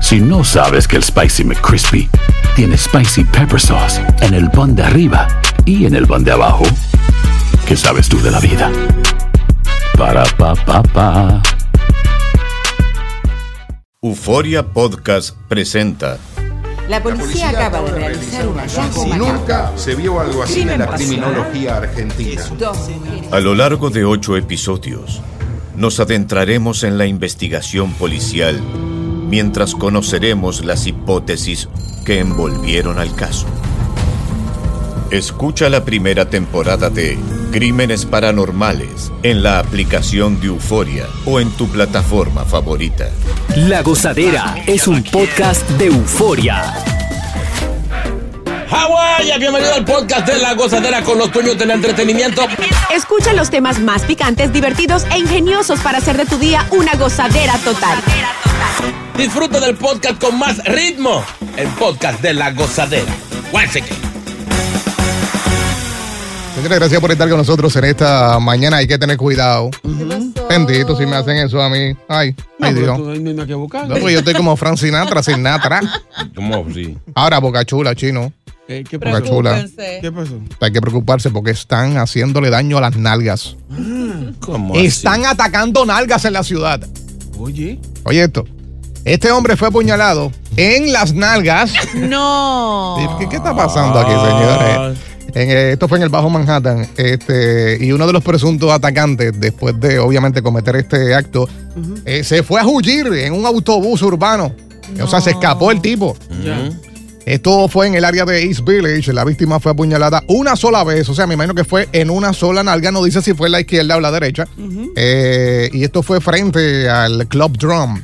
Si no sabes que el Spicy McCrispy tiene Spicy Pepper Sauce en el pan de arriba y en el pan de abajo, ¿qué sabes tú de la vida? Para, pa, pa, pa. Euforia Podcast presenta La policía acaba de realizar un hallazgo macabro. Nunca se vio algo así en la pasional. criminología argentina. A lo largo de ocho episodios, nos adentraremos en la investigación policial mientras conoceremos las hipótesis que envolvieron al caso. Escucha la primera temporada de Crímenes Paranormales en la aplicación de Euforia o en tu plataforma favorita. La Gozadera es un podcast de euforia. Hawái, bienvenido al podcast de La Gozadera con los dueños del entretenimiento. Escucha los temas más picantes, divertidos e ingeniosos para hacer de tu día una gozadera total. Disfruta del podcast con más ritmo. El podcast de La Gozadera. Señores, gracias por estar con nosotros en esta mañana. Hay que tener cuidado. Bendito si me hacen eso a mí. Ay, ay Dios. no hay nada que buscar. No, porque yo estoy como Frank Sinatra, Sinatra. ¿Cómo sí? Ahora, Boca Chula, chino. ¿Qué Boca pasó? Chula. ¿Qué pasó? Hay que preocuparse porque están haciéndole daño a las nalgas. ¿Cómo Están atacando nalgas en la ciudad. Oye. Oye esto. Este hombre fue apuñalado en las nalgas. No. ¿Qué, qué está pasando aquí, señores? En, eh, esto fue en el Bajo Manhattan. Este, y uno de los presuntos atacantes, después de obviamente cometer este acto, eh, se fue a huir en un autobús urbano. O sea, se escapó el tipo. Ya. Esto fue en el área de East Village. La víctima fue apuñalada una sola vez. O sea, me imagino que fue en una sola nalga. No dice si fue la izquierda o la derecha. Eh, y esto fue frente al Club Drum.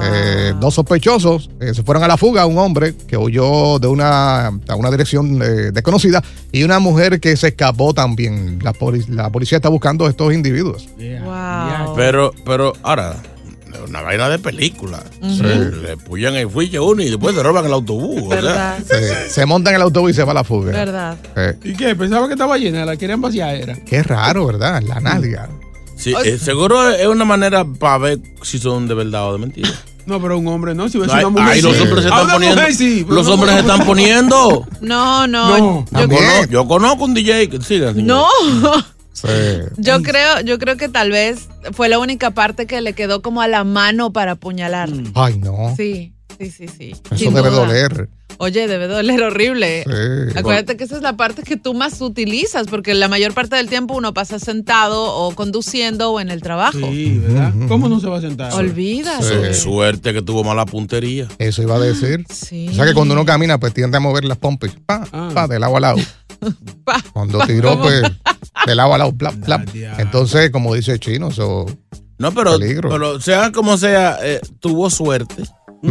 Eh, dos sospechosos eh, se fueron a la fuga, un hombre que huyó de una, a una dirección eh, desconocida y una mujer que se escapó también. La, poli- la policía está buscando a estos individuos. Wow. Pero, pero, ahora, una vaina de película. Se- Le puyan el fuille uno y después se roban el autobús. o sea. ¿Verdad? Se, se montan en el autobús y se va a la fuga. ¿Verdad? ¿Y qué? Pensaba que estaba llena, la querían vaciar, era. qué raro, ¿verdad? La nalga. Sí, eh, seguro es una manera para ver si son de verdad o de mentira. No, pero un hombre no, si ves una mujer. ay, sí. los hombres se están poniendo. sí, los no hombres se están poniendo. No, no. No. Yo, conozco un DJ que sigan. señor. no. Sí. Yo creo, yo creo que tal vez fue la única parte que le quedó como a la mano para apuñalar. Ay, no. Sí, sí, sí, sí. Eso Sin debe duda. doler. Oye, debe doler horrible. Sí. Acuérdate que esa es la parte que tú más utilizas, porque la mayor parte del tiempo uno pasa sentado o conduciendo o en el trabajo. Sí, ¿verdad? ¿Cómo no se va a sentar? Olvídate. Sí. Suerte que tuvo mala puntería. Eso iba a decir. Sí. O sea que cuando uno camina, pues tiende a mover las pompis. Pa, Ah. pa, de lado a lado. Pa. Cuando tiró, pues, de lado a lado, plap, plap. Entonces, como dice el chino, eso. No, pero, Peligro. pero sea como sea, eh, tuvo suerte.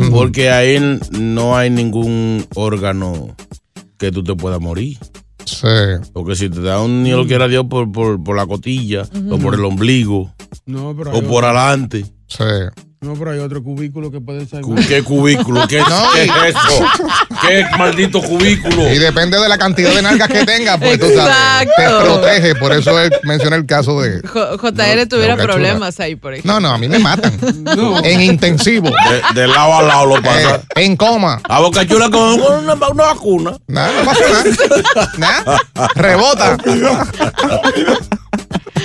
Porque ahí no hay ningún órgano que tú te puedas morir. Sí. Porque si te da un ni lo quiera Dios por, por, por la cotilla, o por el ombligo, No, pero o por otro, adelante. Sí. no, pero hay otro cubículo que puede ser. Cu- ¿Qué cubículo? ¿Qué, No. qué es eso? ¿Qué maldito cubículo? Y depende de la cantidad de nalgas que tenga, pues tú sabes. Te protege. Por eso él menciona el caso de. J- JR tuviera problemas ahí, por ejemplo. No, no, a mí me matan. No. En intensivo. De, de lado a lado lo Eh, pasa. en coma. A Boca Chula con con una, una vacuna. Nada, no pasa nada. Nada. Rebota.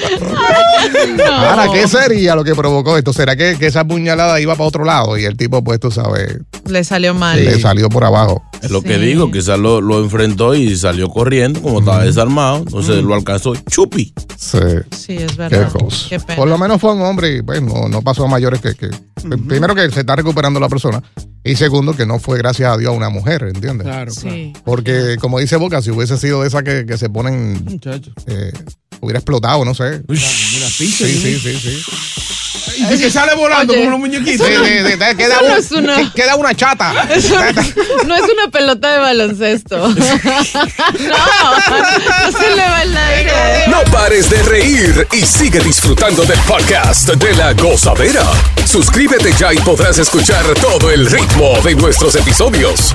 Ahora, ¿qué sería lo que provocó esto? ¿Será que, que esa puñalada iba para otro lado y el tipo, pues tú sabes, Le salió mal. le salió por abajo? Es lo Sí. que digo, quizás lo, lo enfrentó y salió corriendo, como estaba desarmado. Entonces lo alcanzó chupi. Sí. Sí, es Qué verdad. cosa. Qué pena. Por lo menos fue un hombre y pues no, no pasó a mayores que, que- primero que se está recuperando la persona y segundo que no fue gracias a Dios a una mujer, ¿entiendes? Claro, claro. Sí. Porque como dice Boca, si hubiese sido de esas que, que se ponen, Muchacho. eh, hubiera explotado, no sé. Mira, pizza. Sí, sí, sí, sí. Y que sale volando Oye, como los muñequitos. Sí, sí, sí, te- queda, Eso no un- es una- que- queda una chata. Eso no es una pelota de baloncesto. no, no se le va el aire. No pares de reír y sigue disfrutando del podcast de la gozadera. Suscríbete ya y podrás escuchar todo el ritmo de nuestros episodios.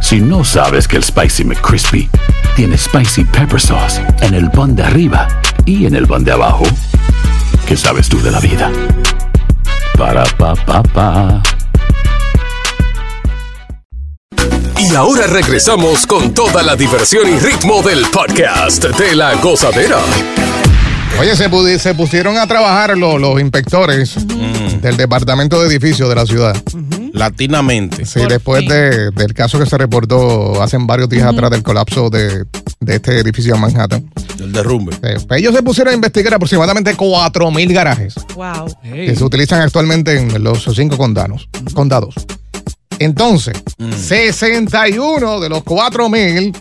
Si no sabes que el Spicy McCrispy tiene Spicy Pepper Sauce en el pan de arriba y en el pan de abajo, ¿qué sabes tú de la vida? Para, pa, pa, pa. Y ahora regresamos con toda la diversión y ritmo del podcast de la gozadera. Oye, se, pudi- se pusieron a trabajar lo- los inspectores del departamento de edificios de la ciudad. Latinamente. Sí, después de- del caso que se reportó hace varios días atrás del colapso de, de este edificio en Manhattan. El derrumbe. Eh, pues ellos se pusieron a investigar aproximadamente 4.000 garajes Wow. que se utilizan actualmente en los cinco condados. condados. Entonces, 61 de los 4.000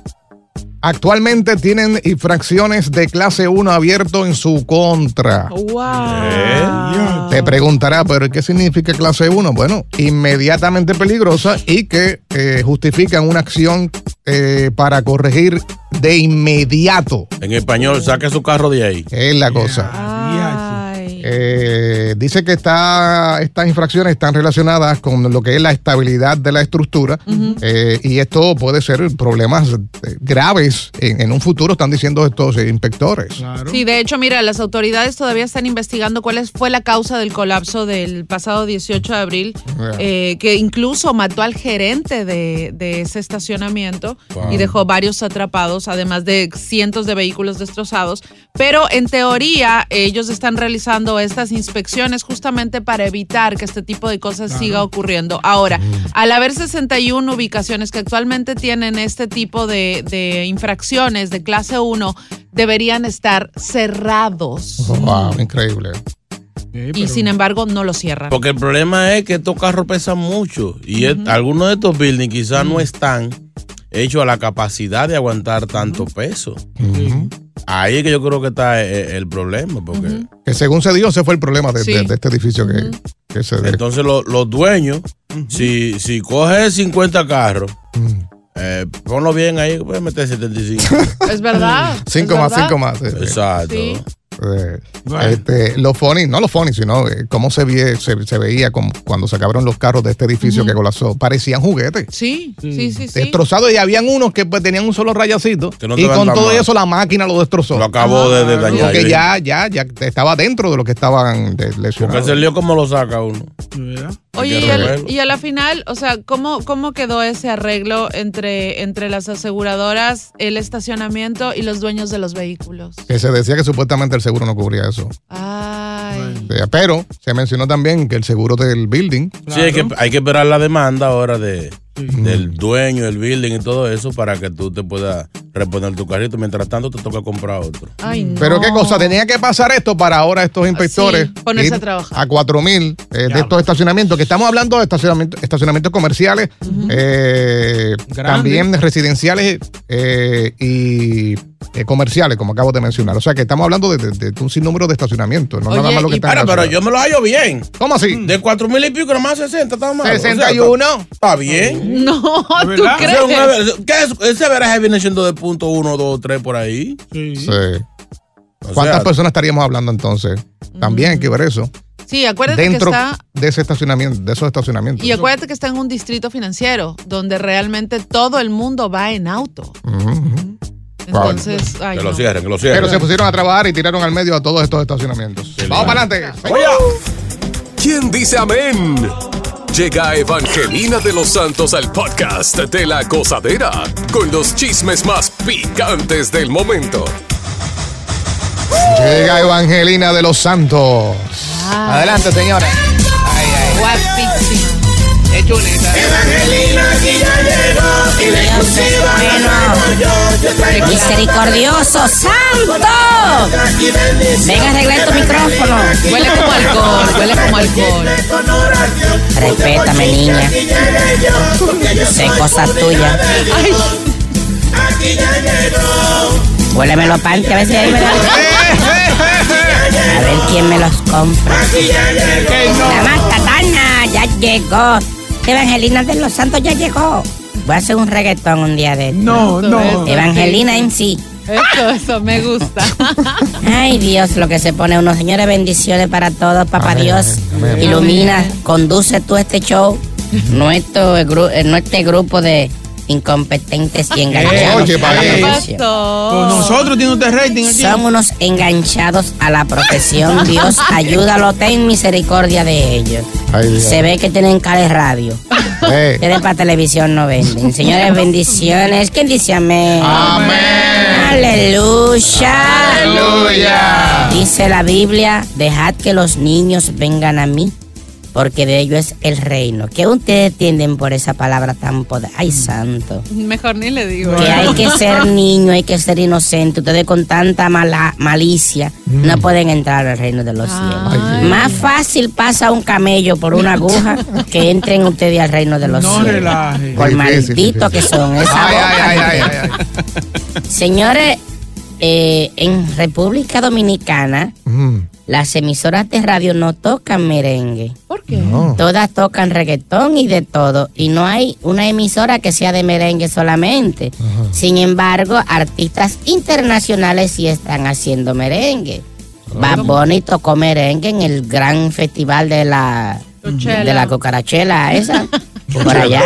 actualmente tienen infracciones de clase 1 abierto en su contra. Wow. Te preguntará, pero ¿qué significa clase 1? Bueno, inmediatamente peligrosa y que eh, justifican una acción eh, para corregir de inmediato. En español, saque su carro de ahí. Es la cosa. Ay. Eh, dice que está, estas infracciones están relacionadas con lo que es la estabilidad de la estructura eh, y esto puede ser problemas eh, graves en, en un futuro, están diciendo estos inspectores. Claro. Sí, de hecho, mira, las autoridades todavía están investigando cuál es- fue la causa del colapso del pasado 18 de abril, Yeah. eh, que incluso mató al gerente de, de ese estacionamiento Wow. y dejó varios atrapados, además de cientos de vehículos destrozados. Pero en teoría, ellos están realizando estas inspecciones justamente para evitar que este tipo de cosas siga ocurriendo. Ahora, al haber 61 ubicaciones que actualmente tienen este tipo de, de infracciones de clase 1, deberían estar cerrados. Wow, increíble. Sí, Y pero- sin embargo, no lo cierran. Porque el problema es que estos carros pesan mucho y es- algunos de estos buildings quizás no están hechos a la capacidad de aguantar tanto peso. Ahí es que yo creo que está eh, el problema, porque Que según se dijo, ese fue el problema de, Sí. de- de este edificio que, que se entonces lo- los dueños, si, si coges 50 carros, eh, ponlo bien ahí, puedes meter 75. Es verdad. Cinco es más, verdad. cinco más. eh, eh. Exacto. Sí. Eh, Bueno. este, los funny, no los funny, sino eh, cómo se, vie- se, se veía con- cuando sacaron los carros de este edificio que colapsó. Parecían juguetes. Sí, sí, sí, sí. Destrozados y habían unos que pues, tenían un solo rayacito. No y con todo mal. eso la máquina lo destrozó. Lo acabo de, de dañar. Porque ya, ya, ya estaba dentro de lo que estaban de- Porque lesionados. ese lío como lo saca uno. ¿verdad? Oye, y a la final, o sea, ¿cómo, ¿cómo quedó ese arreglo entre, entre las aseguradoras, el estacionamiento y los dueños de los vehículos? Que se decía que supuestamente el seguro no cubría eso. Ay. Eh, Pero se mencionó también que el seguro del building Sí, hay que, hay que esperar la demanda ahora de, del dueño del building y todo eso para que tú te puedas reponer tu carrito. Mientras tanto, te toca comprar otro. Ay, no. Pero qué cosa, tenía que pasar esto para ahora estos inspectores Sí, ponerse ir a trabajar. a 4 mil de estos estacionamientos, que estamos hablando de estacionamientos, estacionamientos comerciales, eh, también residenciales eh, y eh, comerciales, como acabo de mencionar. O sea que estamos hablando de, de- de un sinnúmero de estacionamientos, no Oye, nada más lo que y está en Pero, pero yo me lo hallo bien. ¿Cómo así? De cuatro mil y pico, nomás 60, está mal. 61. está bien. No, ¿tú? O sea, crees? ¿Qué es? Ese veraje viene siendo de punto uno, dos, tres por ahí. Sí. ¿Cuántas sea, personas estaríamos hablando entonces? También hay que ver eso. Sí, acuérdate Dentro que está... de ese estacionamiento, de esos estacionamientos. Y acuérdate que está en un distrito financiero donde realmente todo el mundo va en auto. Entonces, ay, Que lo cierren, que lo cierren. Pero se pusieron a trabajar y tiraron al medio a todos estos estacionamientos. Vamos para adelante. ¿Quién dice amén? Llega Evangelina de los Santos al podcast de la gozadera con los chismes más picantes del momento. Llega Evangelina de los Santos. Adelante, señora. Guapísima. Es chulita. Misericordioso, santo. Venga, arregla tu micrófono. Huele como alcohol, huele como alcohol. Respétame, niña. Sé cosas tuyas. Huéleme los panties a ver si ahí me dan. A ver quién me los compra. La más katana ya llegó. Evangelina de los Santos ya llegó. Voy a hacer un reggaetón un día de esto. No, no. Evangelina en sí. Eso, eso, me gusta. Ay Dios, lo que se pone unos señores bendiciones para todos, papá Amén, Dios. amén. Ilumina, conduce tú este show, nuestro, gru- eh, nuestro grupo de incompetentes y enganchados. Oye, a la pa' ¿Qué ahí. profesión. Con nosotros tiene usted rating aquí. Son unos enganchados a la profesión. Dios, ayúdalo, ten misericordia de ellos. Ay. Se ve que tienen cara de radio. Eh. Tienen para televisión, no venden. Señores, bendiciones. ¿Quién dice amén? Aleluya. Aleluya. Dice la Biblia, dejad que los niños vengan a mí, porque de ellos es el reino. ¿Qué ustedes entienden por esa palabra tan poderosa? Ay, santo. Mejor ni le digo. Que hay que ser niño, hay que ser inocente. Ustedes con tanta mala, malicia no pueden entrar al reino de los cielos. Ay. Más fácil pasa un camello por una aguja que entren ustedes al reino de los No cielos. relaje. Por malditos que son. Esa Ay, boca. ay, ay, ay, ay. Señores, eh, en República Dominicana, Mm, las emisoras de radio no tocan merengue. ¿Por qué? no. Todas tocan reggaetón y de todo. Y no hay una emisora que sea de merengue solamente. Sin embargo, artistas internacionales sí están haciendo merengue. Bad Bunny tocó merengue en el gran festival de la, de la cucarachela esa. por allá.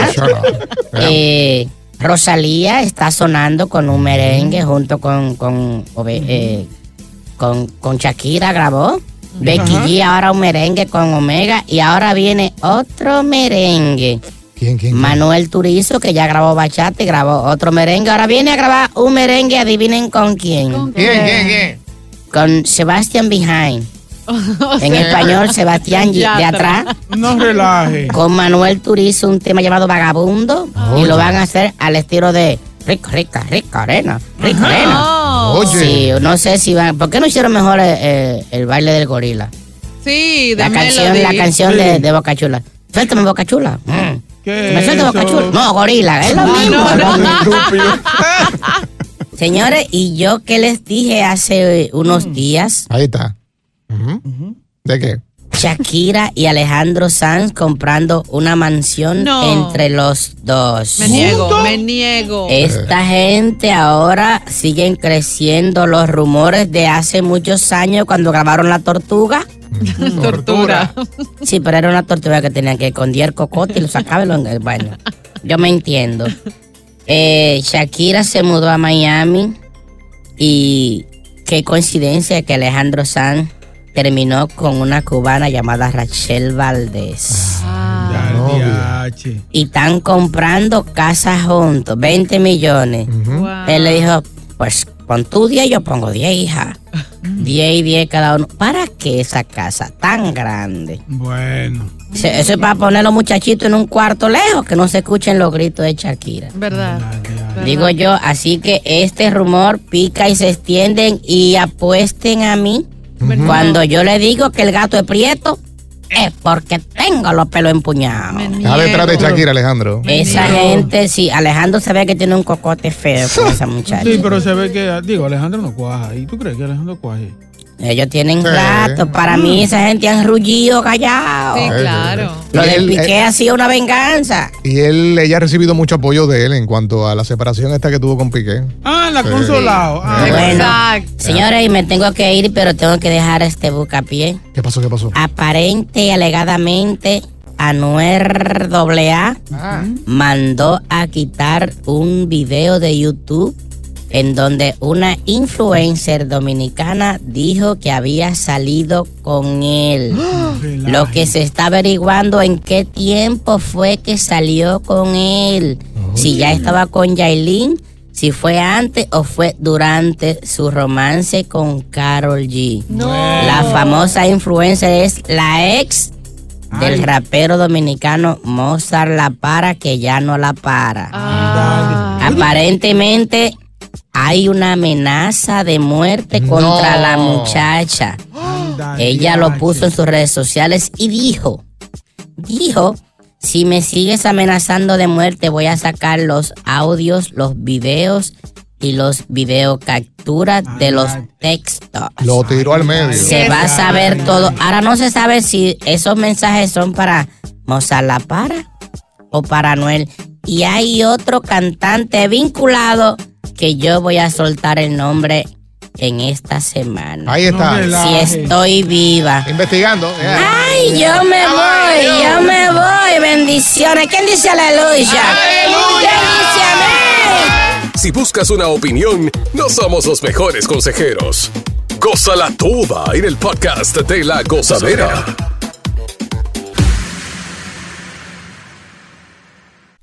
Eh, Rosalía está sonando con un merengue junto con con, Ove- eh, con, con Shakira grabó. Becky G ahora un merengue con Omega y ahora viene otro merengue. ¿Quién, quién? quién? Manuel Turizo que ya grabó bachata y grabó otro merengue. Ahora viene a grabar un merengue, adivinen con quién. ¿Con ¿Quién, quién, quién? Con Sebastian Behind. O En español, Sebastián de atrás. No relaje. Con Manuel Turizo un tema llamado Vagabundo. Y lo van a hacer al estilo de rica, rica, rica arena. Rica arena. No. Oye. Sí, no sé si van. ¿Por qué no hicieron mejor eh, eh, el baile del gorila? Sí, de La canción, Melody. la canción de, de Boca Chula. Suéltame Boca Chula. Mm. ¿Qué ¿Me suelta Boca? Chula? No, gorila, es lo mismo. no, no. Señores, y yo que les dije hace unos días, Ahí está. ¿De qué? Shakira y Alejandro Sanz comprando una mansión No. entre los dos. Me niego, me niego. Esta gente ahora siguen creciendo los rumores de hace muchos años cuando grabaron La Tortuga. Tortura. Sí, pero era una tortuga que tenían que esconder el cocote y lo sacaba en- Bueno, yo me entiendo. Eh, Shakira se mudó a Miami y qué coincidencia que Alejandro Sanz terminó con una cubana llamada Rachel Valdés. Ah. Y están comprando casas juntos, 20 millones. wow. Él le dijo, pues pon tú 10, yo pongo 10, hija. 10 y 10 cada uno. ¿Para qué esa casa tan grande? Bueno. Se- Eso es para poner a los muchachitos en un cuarto lejos, que no se escuchen los gritos de Shakira. ¿Verdad? Digo yo, así que este rumor pica y se extienden y apuesten a mí. Cuando yo le digo que el gato es prieto, es porque tengo los pelos empuñados. Está detrás de. Shakira, Alejandro. Esa gente, sí, Alejandro se ve que tiene un cocote feo con esa muchacha. Sí, pero se ve que, digo, Alejandro no cuaja. ¿Y tú crees que Alejandro cuaja? Ellos tienen Sí. rato. Para mí, esa gente han rullido callado. Sí, claro. Lo Y de él- Piqué él- ha sido una venganza. Y él, ella ha recibido mucho apoyo de él en cuanto a la separación esta que tuvo con Piqué. Ah, la Sí. consolado. Ah, Bueno, Exacto. señores, y me tengo que ir, pero tengo que dejar este bucapié. ¿Qué pasó? ¿Qué pasó? Aparente y alegadamente, Anuer AA mandó a quitar un video de YouTube en donde una influencer dominicana dijo que había salido con él. Lo que se está averiguando en qué tiempo fue que salió con él. Si ya estaba con Yailin, si fue antes o fue durante su romance con Carol G. La famosa influencer es la ex del rapero dominicano Mozart La Para, que ya no la para. Aparentemente hay una amenaza de muerte contra la muchacha. Ella lo puso en sus redes sociales y dijo, dijo, si me sigues amenazando de muerte voy a sacar los audios, los videos y los video capturas de los textos. Lo tiró al medio. Se va a saber todo. Ahora no se sabe si esos mensajes son para Mozart La Para o para Noel. Y hay otro cantante vinculado que yo voy a soltar el nombre en esta semana. Ahí está. Si estoy viva. Investigando. Ay, yo me voy, yo me voy. Bendiciones. ¿Quién dice aleluya? ¡Aleluya! Si buscas una opinión, no somos los mejores consejeros. Gózala toda en el podcast de la gozadera.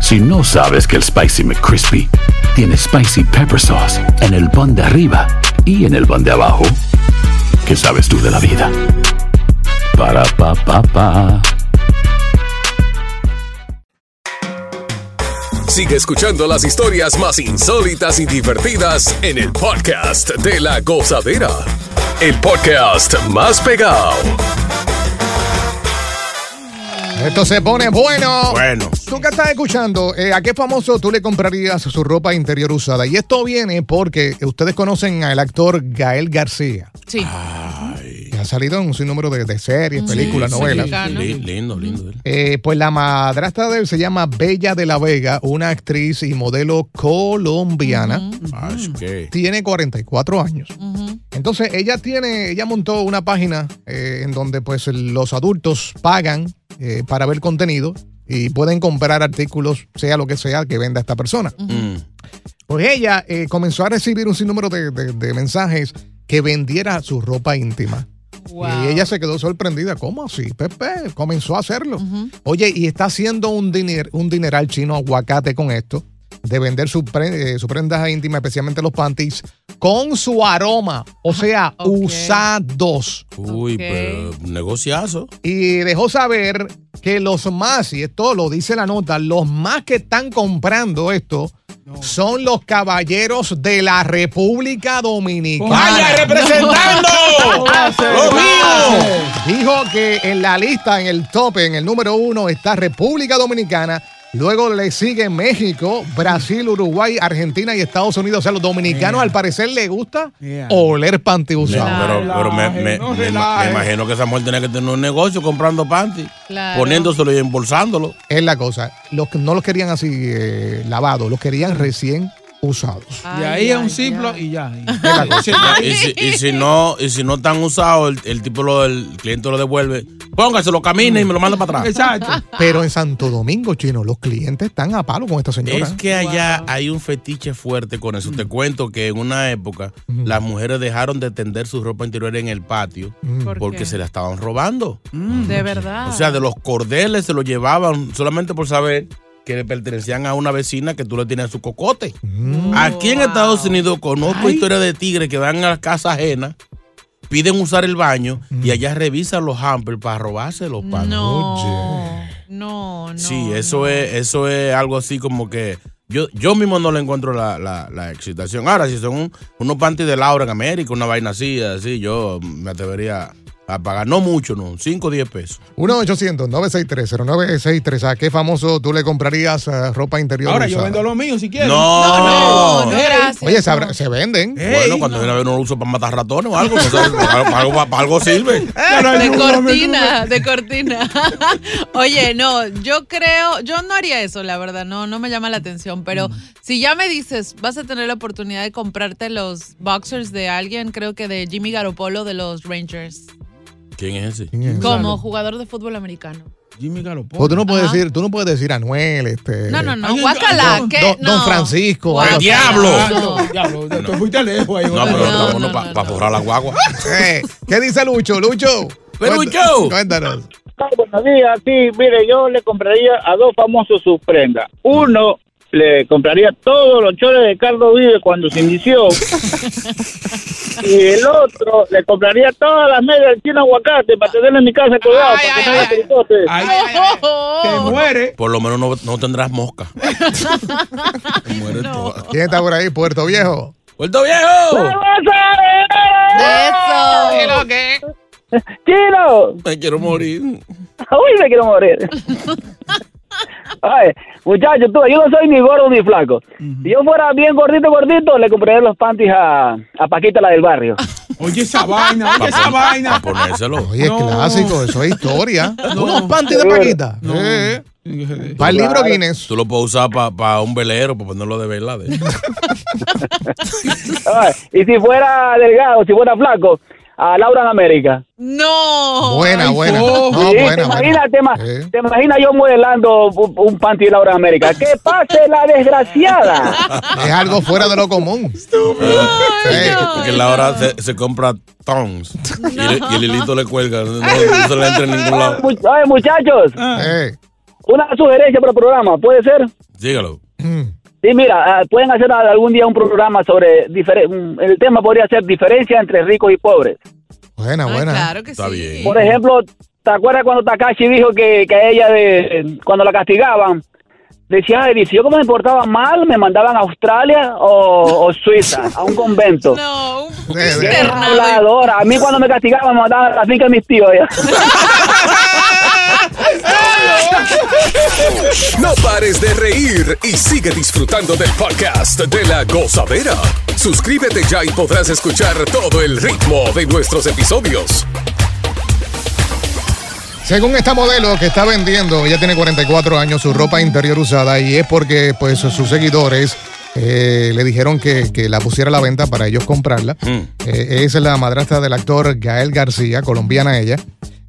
Si no sabes que el Spicy McCrispy tiene Spicy Pepper Sauce en el pan de arriba y en el pan de abajo, ¿qué sabes tú de la vida? Para, pa, pa, pa. Sigue escuchando las historias más insólitas y divertidas en el podcast de la gozadera. El podcast más pegado. Esto se pone bueno. Bueno. Tú que estás escuchando, eh, ¿a qué famoso tú le comprarías su ropa interior usada? Y esto viene porque ustedes conocen al actor Gael García. Sí. que ha salido en un sinnúmero de, de series, películas, Sí, novelas. sí, lindo, lindo. él. Eh, pues la madrastra de él se llama Bella de la Vega, una actriz y modelo colombiana. Ay, ¿qué? Tiene 44 años. Entonces ella tiene, ella montó una página eh, en donde pues los adultos pagan eh, para ver contenido y pueden comprar artículos, sea lo que sea que venda esta persona. Mm. Pues ella eh, comenzó a recibir un sinnúmero de, de- de mensajes que vendiera su ropa íntima. Y ella se quedó sorprendida. ¿Cómo así? Pepe comenzó a hacerlo. Oye, y está haciendo un, diner, un dineral chino aguacate con esto, de vender sus pre- eh, sus prendas íntimas, especialmente los panties, con su aroma, o sea, usados. Uy, pero negociazo. Y dejó saber que los más, y esto lo dice la nota, los más que están comprando esto son los caballeros de la República Dominicana. ¡Vaya, representando! ¡Lo mío! Dijo que en la lista, en el tope, en el número uno, está República Dominicana. Luego le sigue México, Brasil, Uruguay, Argentina y Estados Unidos. O sea, los dominicanos al parecer les gusta Yeah. oler panty usado. Pero, pero me, me- no me- imagino que esa mujer tenía que tener un negocio comprando panty, Claro. poniéndoselo y embolsándolo. Es la cosa. Los que no los querían así eh, lavados, los querían recién usados. De ahí a un ciclo y ya. Es. Y si, y si no, y si no están usados, el, el tipo lo, el cliente lo devuelve. Póngaselo, camina y me lo manda para atrás. Exacto. Pero en Santo Domingo, chino, los clientes están a palo con esta señora. Es que allá hay un fetiche fuerte con eso. Te cuento que en una época las mujeres dejaron de tender su ropa interior en el patio ¿Por porque qué? se la estaban robando. De verdad. O sea, de los cordeles se los llevaban solamente por saber que le pertenecían a una vecina que tú le tienes su cocote. Aquí en Estados Unidos conozco historias de tigres que van a la casa ajena, piden usar el baño y allá revisan los hampers para robarse los panos. no. No, no. Sí, eso es, eso es algo así como que yo, yo mismo no le encuentro la, la, la excitación. Ahora, si son un- unos panties de Laura en América, una vaina así, así, yo me atrevería A pagar, no mucho, no, 5 o 10 pesos. 1-800-963-0963. ¿A qué famoso tú le comprarías eh, ropa interior Ahora yo vendo lo mío si quieres. No, No, no, gracias. Oye, se, venden. Bueno, cuando viene a ver no lo uso para matar ratones o algo, no sé, para, algo, para algo sirve. De cortina, de cortina. Oye, no, yo creo, yo no haría eso, la verdad, no, no me llama la atención, pero si ya me dices, vas a tener la oportunidad de comprarte los boxers de alguien, creo que de Jimmy Garoppolo de los Rangers, ¿Quién es ese? como jugador de fútbol americano. Jimmy Garoppolo. Pues tú no puedes Ajá. decir, tú no puedes decir Anuel, este. No, no, no, guacala, don- ¿qué? Don, no. Don Francisco. Diablo! Ah, diablo, te fuiste lejos ahí. No, pero No, no, para no, no. forrar la guagua. Eh, ¿Qué dice Lucho? Lucho. Pero, Cuént- Lucho. Cuéntanos. Buenos días, sí, mire, yo le compraría a dos famosos sus prendas. Uno, le compraría todos los chores de Carlos Vive cuando se inició. y el otro, le compraría todas las medias del chino aguacate para tenerlo en mi casa colgado, Ay, para que ay, no haya ay. pericote. Ay, ay, ay, te muere. Por lo menos no, no tendrás mosca. Te mueres toda. ¿Quién está por ahí? Puerto Viejo. ¡Puerto Viejo! Eso. ¡Chino! Me quiero morir. Uy, me quiero morir. Ay, muchachos, tú, yo no soy ni gordo ni flaco. Si yo fuera bien gordito, gordito, le compraría los panties a, a Paquita, la del barrio. Oye esa vaina, oye esa vaina. Para ponérselo. Oye, es No. clásico, eso es historia. No. Unos panties de Paquita. No. Eh, Para el libro Guinness. Tú lo puedes usar para un velero, para ponerlo de vela. De... Ay, y si fuera delgado, si fuera flaco, a Laura en América. No. Buena, Ay, buena. No, Sí, buena, te, buena. imaginas, te, Eh. te imaginas yo modelando un, un panty de Laura en América. ¡Que pase la desgraciada! Es algo fuera de lo común. Sí. Porque la hora se, se compra tongs y, el- y el hilito le cuelga. No, no se le entra en ningún lado. Much- Ay, muchachos, Eh, una sugerencia para el programa, ¿puede ser? Dígalo. mm. Sí, mira, ah, pueden hacer a- algún día un programa sobre... El tema podría ser diferencia entre ricos y pobres. Buena, Ay, buena. claro que Está sí. bien. Por ejemplo, ¿te acuerdas cuando Takashi dijo que, que a ella, de, cuando la castigaban, decía, ay, dice, yo como me portaba mal, me mandaban a Australia o, o Suiza, a un convento. No, un habladora. A mí cuando me castigaban me mandaban a la finca de mis tíos. allá. No pares de reír y sigue disfrutando del podcast de la gozadera. Suscríbete ya y podrás escuchar todo el ritmo de nuestros episodios. Según esta modelo que está vendiendo, ella tiene 44 años, su ropa interior usada y es porque pues sus seguidores eh, le dijeron que, que la pusiera a la venta para ellos comprarla. Eh, es la madrastra del actor Gael García, colombiana ella.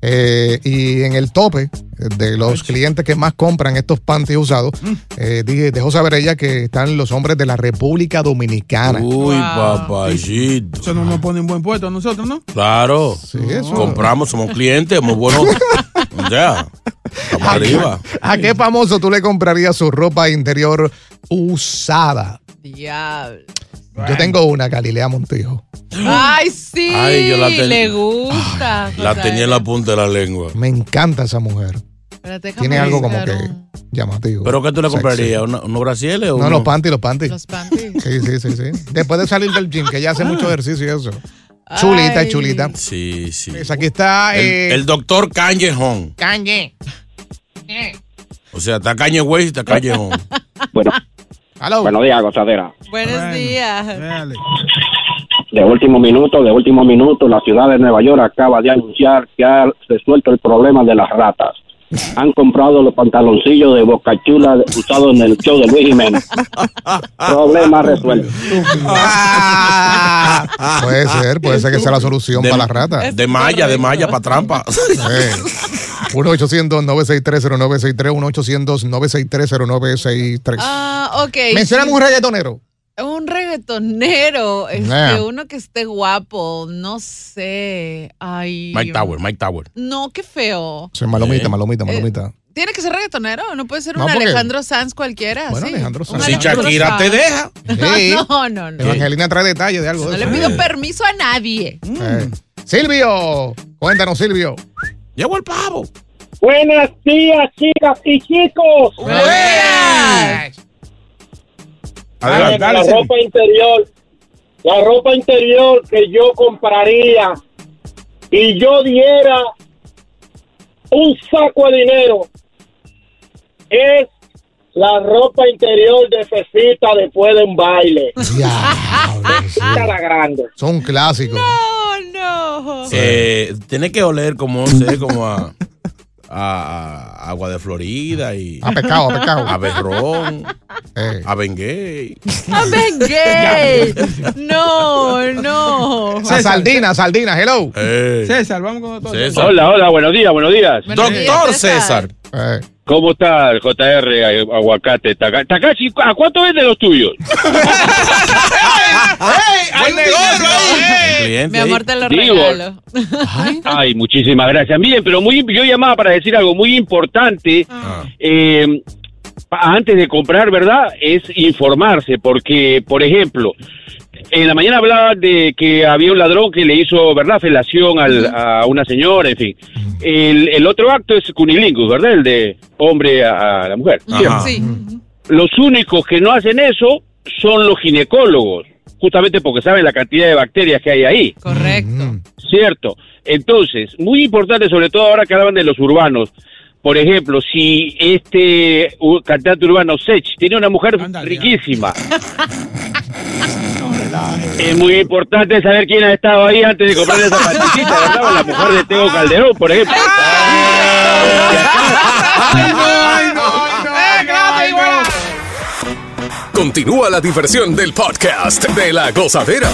Eh, y en el tope de los clientes que más compran estos panties usados, eh, dije- dejó saber ella que están los hombres de la República Dominicana. Uy, Wow. papayito. Eso no nos pone en buen puesto a nosotros, ¿no? Claro. Sí, eso. Compramos, somos clientes, somos buenos. ya. Estamos arriba. ¿A qué famoso tú le comprarías su ropa interior usada? Diablo. Yo tengo una, Galilea Montijo. Ay, sí. Ay, yo la ten- Le gusta. La tenía en la punta de la lengua. Me encanta esa mujer. Espérate, déjame Tiene algo como buscar que un- llamativo. ¿Pero qué tú le Sexy. comprarías? ¿Una- ¿Unos brasieles o No, unos- los panties, los panties. Los panties. Sí, sí, sí, sí. Después de salir del gym, que ella hace mucho ejercicio y eso. Chulita, Ay. chulita. Sí, sí. Pues aquí está. El, eh, el doctor Kanye Hong. Kanye. O sea, está Kanye West y está Kanye Hong. Bueno, Hello. buenos días, gozadera. Buenos Bueno, días. Dale. De último minuto, de último minuto, la ciudad de Nueva York acaba de anunciar que ha resuelto el problema de las ratas. Han comprado los pantaloncillos de Boca Chula usados en el show de Luis Jiménez. Problema resuelto. Ah, puede ser, puede ser que sea la solución De- para las ratas. De malla, de malla para trampa. Eh, 1-800-963-0963, 1-800-963-0963. Ah, ok. Mencioname un reggaetonero. Un reggaetonero. Este, Yeah. Uno que esté guapo. No sé. Ay. Mike Tower, Mike Tower. No, qué feo. Sí, malomita, Eh. malomita, malomita. Tiene que ser reggaetonero. No puede ser No, un porque- Alejandro Sanz cualquiera. Bueno, sí. Alejandro Sanz. Si Shakira Sanz. te deja. Sí. No, no, no. Evangelina trae detalles de algo No de le eso. pido permiso a nadie. Eh. Silvio, cuéntanos, Silvio. Llegó el pavo. Buenos días, chicas y chicos. Buenos días. Adelante, la ropa interior, la ropa interior que yo compraría y yo diera un saco de dinero, es la ropa interior de Fefita después de un baile. Fefita la grande. Son clásicos. Oh, no. Eh, tiene que oler como, no sé, como a, a- a agua de Florida y. A pescado, a pescado. A berrón. Eh. A benguey. ¡Amen gay! No, no. A sardina, sardina, hello. César, vamos con todo. César. Hola, hola, buenos días, buenos días. Doctor César. Eh. ¿Cómo está el JR Aguacate? Taka- Takashi, ¿a cuánto venden los tuyos? ¡Hay negocio Cliente Mi amor, te lo Digo. regalo. Ay, muchísimas gracias. Miren, pero muy, yo llamaba para decir algo muy importante. Ah. eh, antes de comprar, ¿verdad? Es informarse, porque, por ejemplo, en la mañana hablaba de que había un ladrón que le hizo, ¿verdad?, felación al- a una señora, en fin. El, el otro acto es cunilingus, ¿verdad? El de hombre a, a la mujer. Los únicos que no hacen eso son los ginecólogos, justamente porque saben la cantidad de bacterias que hay ahí. Correcto. Cierto. Entonces, muy importante, sobre todo ahora que hablan de los urbanos. Por ejemplo, si este cantante urbano Sech tiene una mujer riquísima, es muy importante saber quién ha estado ahí antes de comprar esa pastillita, ¿verdad? O la mujer de Tego Calderón, por ejemplo. Continúa la diversión del podcast de la gozadera.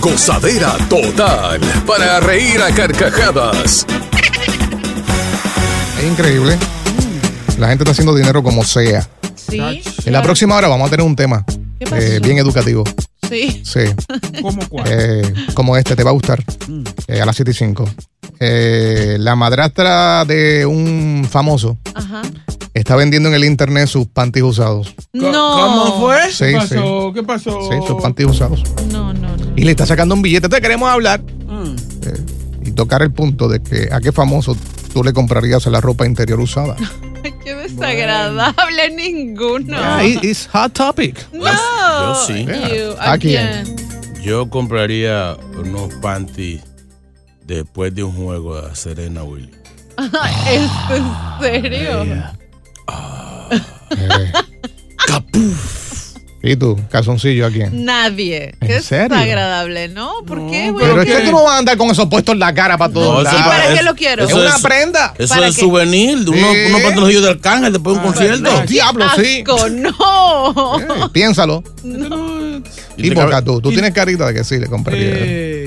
Gozadera total para reír a carcajadas. Es increíble. La gente está haciendo dinero como sea. Sí. En la próxima hora vamos a tener un tema ¿Qué pasó? eh, bien educativo. Sí. Sí. ¿Cómo cuál? Eh, como este, te va a gustar. Eh, a las 7 y 5. Eh, la madrastra de un famoso Ajá. Está vendiendo en el internet sus panties usados. No. ¿Cómo fue? Sí, ¿Qué sí. pasó? ¿Qué pasó? Sí, sus panties usados. No, no, no. Y le está sacando un billete. Entonces queremos hablar Mm. eh, y tocar el punto de que a qué famoso tú le comprarías la ropa interior usada. Qué desagradable ninguno. Yeah, it- it's hot topic. No. Yo sí. You, ¿A quién? Yo compraría unos panties después de un juego a Serena Williams. ¿Es en serio? Eh. ¿Y tú, calzoncillo a quién? Nadie. ¿En Qué serio? desagradable, ¿no? ¿Por qué? güey? Pero es que tú no vas a andar con esos puestos en la cara para todos No, ¿Y lados. para es- qué lo quiero? Es una prenda. Eso ¿Para es qué? souvenir de unos, Sí. unos pantaloncillos de Arcángel después de un concierto. no. Diablo, sí. Asco, no. Eh, piénsalo. Y Y por acá tú, tú tienes carita de que sí le compraría.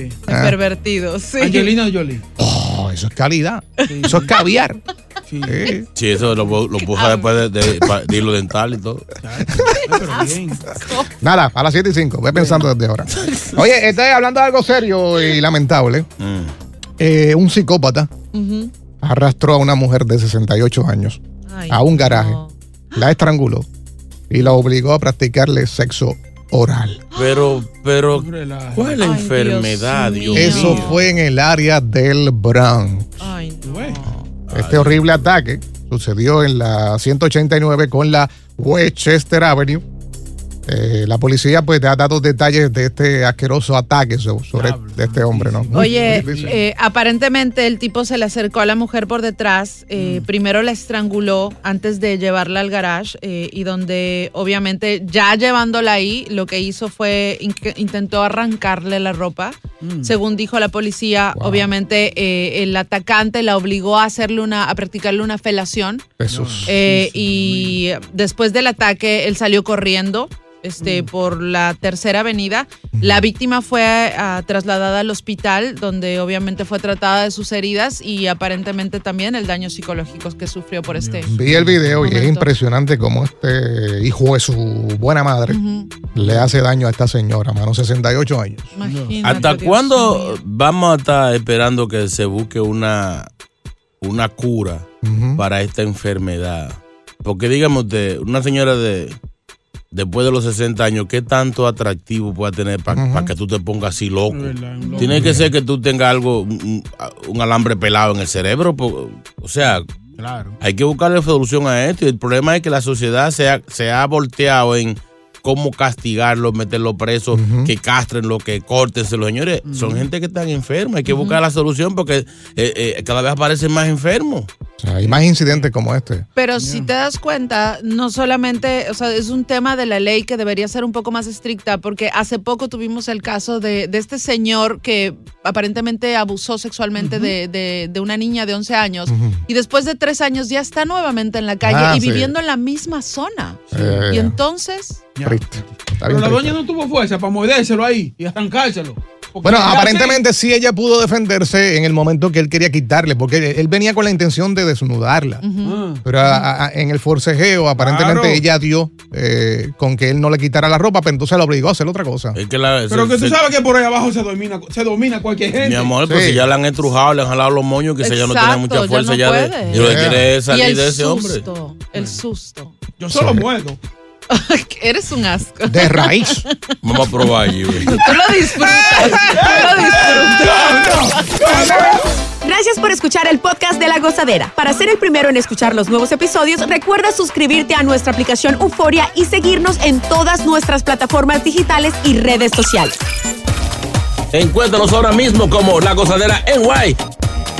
Eh, Ah. Pervertido, sí. Angelina Jolie. Oh, eso es calidad. Eso es caviar. Sí. Sí, eso lo, lo puja después de, de, de hilo dental y todo. Nada, a las 7 y 5. Ve pensando desde ahora. Oye, estoy hablando de algo serio y lamentable. Mm. Eh, un psicópata arrastró a una mujer de 68 años Ay, a un garaje, no. la estranguló y la obligó a practicarle sexo oral. Pero, pero. ¿cuál es la Ay, enfermedad, Dios Dios, mío. Eso mío? fue en el área del Bronx. Ay, no. Este horrible ataque sucedió en la 189 con la Westchester Avenue. Eh, la policía pues da datos detalles de este asqueroso ataque so- sobre de este hombre, ¿no? Oye, eh, aparentemente el tipo se le acercó a la mujer por detrás, eh, primero la estranguló antes de llevarla al garage eh, y donde obviamente ya llevándola ahí lo que hizo fue in- intentó arrancarle la ropa. Según dijo la policía, obviamente eh, el atacante la obligó a hacerle una, a practicarle una felación. Jesús. Eh, y después del ataque, él salió corriendo este, Mm. por la tercera avenida. La víctima fue ah, trasladada al hospital, donde obviamente fue tratada de sus heridas y aparentemente también el daño psicológico que sufrió por este. Vi el video y es impresionante cómo este hijo de su buena madre le hace daño a esta señora, mano, 68 años. Imagínate, ¿Hasta Dios cuándo mío. vamos a estar esperando que se busque una, una cura para esta enfermedad? Porque digamos, usted, una señora de después de los 60 años, ¿qué tanto atractivo puede tener para que tú te pongas así loco? Tiene que ser que tú tengas algo, un, un alambre pelado en el cerebro. po- O sea, Claro. hay que buscarle solución a esto. Y el problema es que la sociedad se ha, se ha volteado en cómo castigarlos, meterlos presos, que castren lo que. Los señores son gente que están enferma. Hay que buscar la solución porque eh, eh, cada vez aparecen más enfermos. Hay más incidentes como este. Pero si te das cuenta, no solamente, o sea, es un tema de la ley que debería ser un poco más estricta, porque hace poco tuvimos el caso de, de este señor que aparentemente abusó sexualmente de, de- de una niña de 11 años y después de tres años ya está nuevamente en la calle Ah, y sí. viviendo en la misma zona. Eh. Y entonces... Pero la doña no tuvo fuerza para mordérselo ahí y arrancárselo. Bueno, ya aparentemente sí ella pudo defenderse en el momento que él quería quitarle, porque él, venía con la intención de desnudarla. Pero a- a- en el forcejeo, aparentemente Claro. ella dio eh, con que él no le quitara la ropa, pero entonces la obligó a hacer otra cosa. Pero que tú sabes que por ahí abajo se domina, se domina cualquier gente. Mi amor, pues Sí. si ya le han estrujado, le han jalado los moños, que ella no tiene Exacto, mucha ya fuerza no ya, de, puede. y lo que quiere es Y salir el de ese hombre. susto, el susto. Yo solo muerdo. Eres un asco. De raíz. Vamos a probar allí, güey. Tú lo disfrutas. Tú lo disfrutas. Gracias por escuchar el podcast de La Gozadera. Para ser el primero en escuchar los nuevos episodios, recuerda suscribirte a nuestra aplicación Euforia y seguirnos en todas nuestras plataformas digitales y redes sociales. Encuéntranos ahora mismo como La Gozadera en Guay.